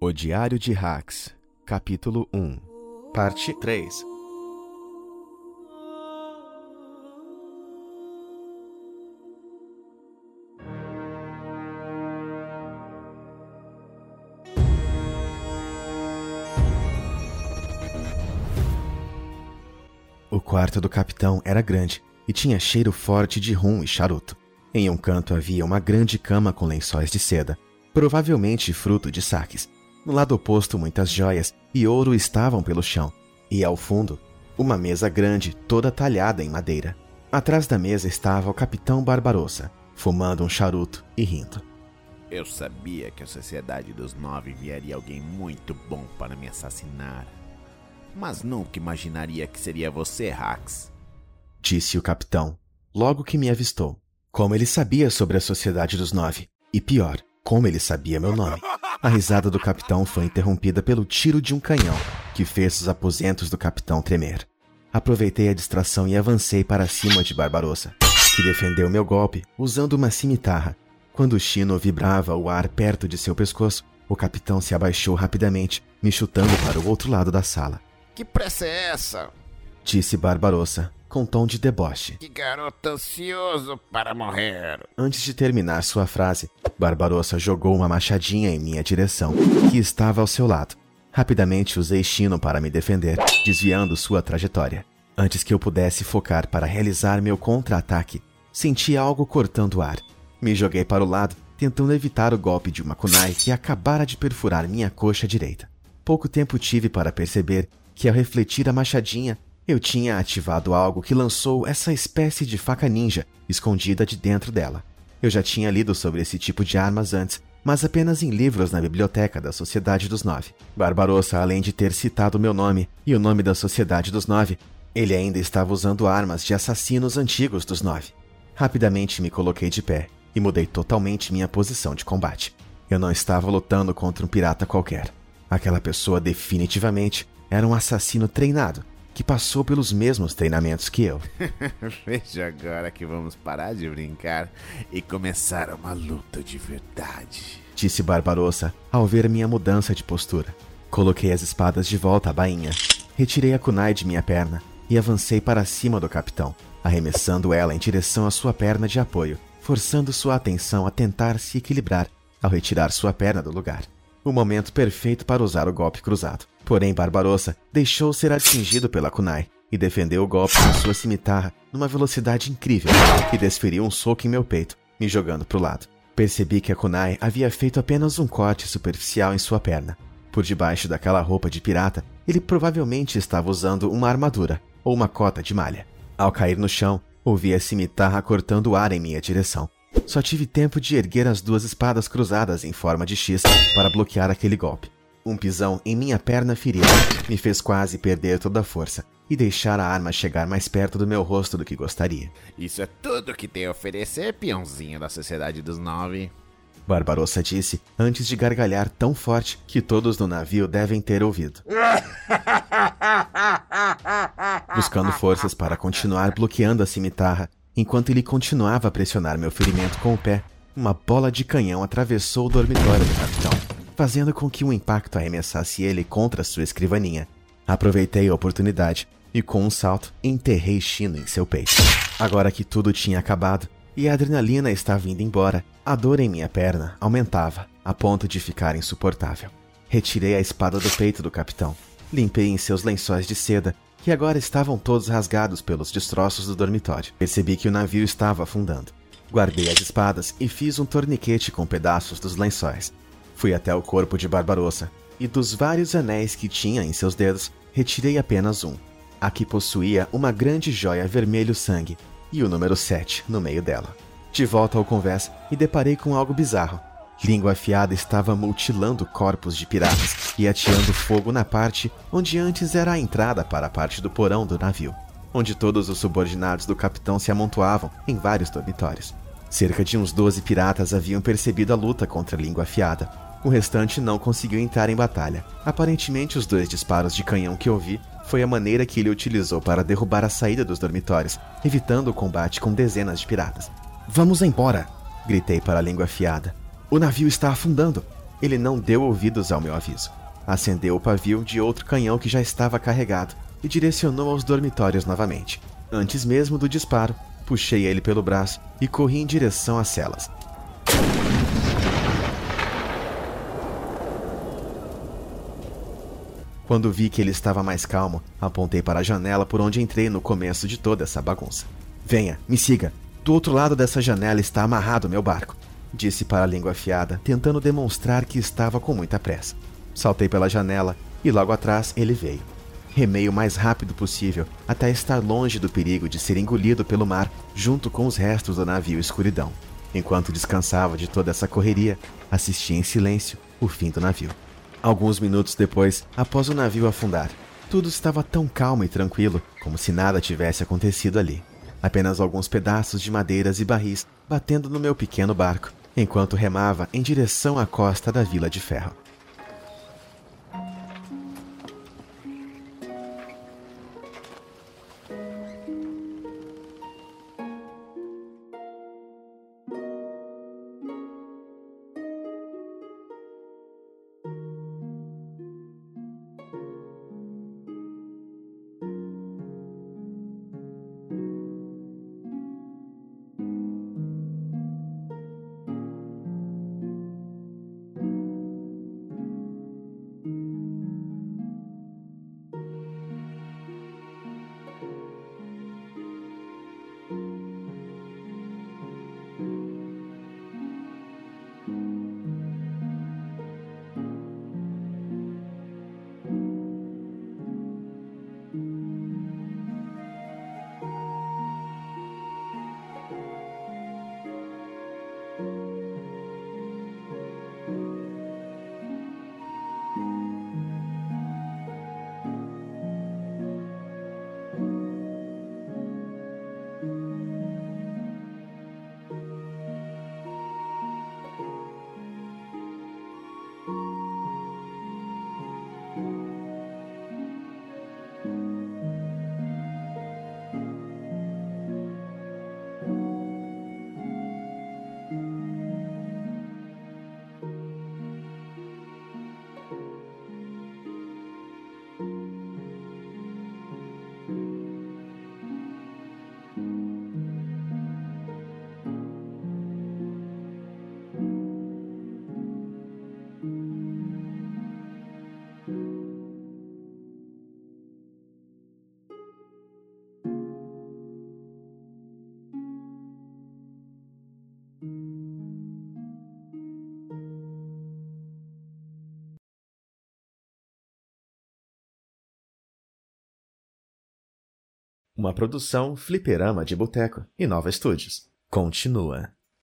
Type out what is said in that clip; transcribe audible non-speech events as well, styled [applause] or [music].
O Diário de Hax, Capítulo 1 Parte 3 O quarto do capitão era grande e tinha cheiro forte de rum e charuto. Em um canto havia uma grande cama com lençóis de seda, provavelmente fruto de saques. No lado oposto, muitas joias e ouro estavam pelo chão, e ao fundo, uma mesa grande, toda talhada em madeira. Atrás da mesa estava o capitão Barbarossa, fumando um charuto e rindo. Eu sabia que a Sociedade dos Nove enviaria alguém muito bom para me assassinar. Mas nunca imaginaria que seria você, Rax. Disse o capitão, logo que me avistou. Como ele sabia sobre a Sociedade dos Nove. E pior, como ele sabia meu nome. [laughs] A risada do capitão foi interrompida pelo tiro de um canhão, que fez os aposentos do capitão tremer. Aproveitei a distração e avancei para cima de Barbarossa, que defendeu meu golpe usando uma cimitarra. Quando o chino vibrava o ar perto de seu pescoço, o capitão se abaixou rapidamente, me chutando para o outro lado da sala. Que pressa é essa? Disse Barbarossa, com tom de deboche. Que garoto ansioso para morrer. Antes de terminar sua frase, Barbarossa jogou uma machadinha em minha direção, que estava ao seu lado. Rapidamente usei Chino para me defender, desviando sua trajetória. Antes que eu pudesse focar para realizar meu contra-ataque, senti algo cortando o ar. Me joguei para o lado, tentando evitar o golpe de uma kunai que acabara de perfurar minha coxa direita. Pouco tempo tive para perceber que, ao refletir a machadinha, eu tinha ativado algo que lançou essa espécie de faca ninja escondida de dentro dela. Eu já tinha lido sobre esse tipo de armas antes, mas apenas em livros na biblioteca da Sociedade dos Nove. Barbarossa, além de ter citado meu nome e o nome da Sociedade dos Nove, ele ainda estava usando armas de assassinos antigos dos Nove. Rapidamente me coloquei de pé e mudei totalmente minha posição de combate. Eu não estava lutando contra um pirata qualquer. Aquela pessoa definitivamente era um assassino treinado que passou pelos mesmos treinamentos que eu. [laughs] Veja agora que vamos parar de brincar e começar uma luta de verdade. Disse Barbarossa ao ver minha mudança de postura. Coloquei as espadas de volta à bainha, retirei a kunai de minha perna e avancei para cima do capitão, arremessando ela em direção à sua perna de apoio, forçando sua atenção a tentar se equilibrar ao retirar sua perna do lugar. O momento perfeito para usar o golpe cruzado. Porém, Barbarossa deixou ser atingido pela kunai e defendeu o golpe com sua cimitarra numa velocidade incrível e desferiu um soco em meu peito, me jogando para o lado. Percebi que a kunai havia feito apenas um corte superficial em sua perna. Por debaixo daquela roupa de pirata, ele provavelmente estava usando uma armadura ou uma cota de malha. Ao cair no chão, ouvi a cimitarra cortando o ar em minha direção. Só tive tempo de erguer as duas espadas cruzadas em forma de X para bloquear aquele golpe. Um pisão em minha perna ferida me fez quase perder toda a força e deixar a arma chegar mais perto do meu rosto do que gostaria. Isso é tudo que tem a oferecer, peãozinho da Sociedade dos Nove. Barbarossa disse antes de gargalhar tão forte que todos no navio devem ter ouvido. [laughs] Buscando forças para continuar bloqueando a cimitarra, enquanto ele continuava a pressionar meu ferimento com o pé, uma bola de canhão atravessou o dormitório do capitão fazendo com que o impacto arremessasse ele contra sua escrivaninha. Aproveitei a oportunidade e, com um salto, enterrei Chino em seu peito. Agora que tudo tinha acabado e a adrenalina estava indo embora, a dor em minha perna aumentava, a ponto de ficar insuportável. Retirei a espada do peito do capitão, limpei em seus lençóis de seda, que agora estavam todos rasgados pelos destroços do dormitório. Percebi que o navio estava afundando. Guardei as espadas e fiz um torniquete com pedaços dos lençóis. Fui até o corpo de Barbarossa e dos vários anéis que tinha em seus dedos, retirei apenas um. A que possuía uma grande joia vermelho sangue e o número 7 no meio dela. De volta ao convés, me deparei com algo bizarro. Língua afiada estava mutilando corpos de piratas e ateando fogo na parte onde antes era a entrada para a parte do porão do navio, onde todos os subordinados do capitão se amontoavam em vários dormitórios. Cerca de uns 12 piratas haviam percebido a luta contra a língua afiada o restante não conseguiu entrar em batalha. Aparentemente, os dois disparos de canhão que ouvi foi a maneira que ele utilizou para derrubar a saída dos dormitórios, evitando o combate com dezenas de piratas. Vamos embora! gritei para a língua afiada. O navio está afundando! ele não deu ouvidos ao meu aviso. Acendeu o pavio de outro canhão que já estava carregado e direcionou aos dormitórios novamente. Antes mesmo do disparo, puxei ele pelo braço e corri em direção às celas. Quando vi que ele estava mais calmo, apontei para a janela por onde entrei no começo de toda essa bagunça. Venha, me siga. Do outro lado dessa janela está amarrado meu barco, disse para a língua afiada, tentando demonstrar que estava com muita pressa. Saltei pela janela e logo atrás ele veio. Remei o mais rápido possível até estar longe do perigo de ser engolido pelo mar junto com os restos do navio escuridão. Enquanto descansava de toda essa correria, assisti em silêncio o fim do navio. Alguns minutos depois, após o navio afundar, tudo estava tão calmo e tranquilo como se nada tivesse acontecido ali. Apenas alguns pedaços de madeiras e barris batendo no meu pequeno barco, enquanto remava em direção à costa da Vila de Ferro. Uma produção Fliperama de Boteco e Nova Estúdios. Continua.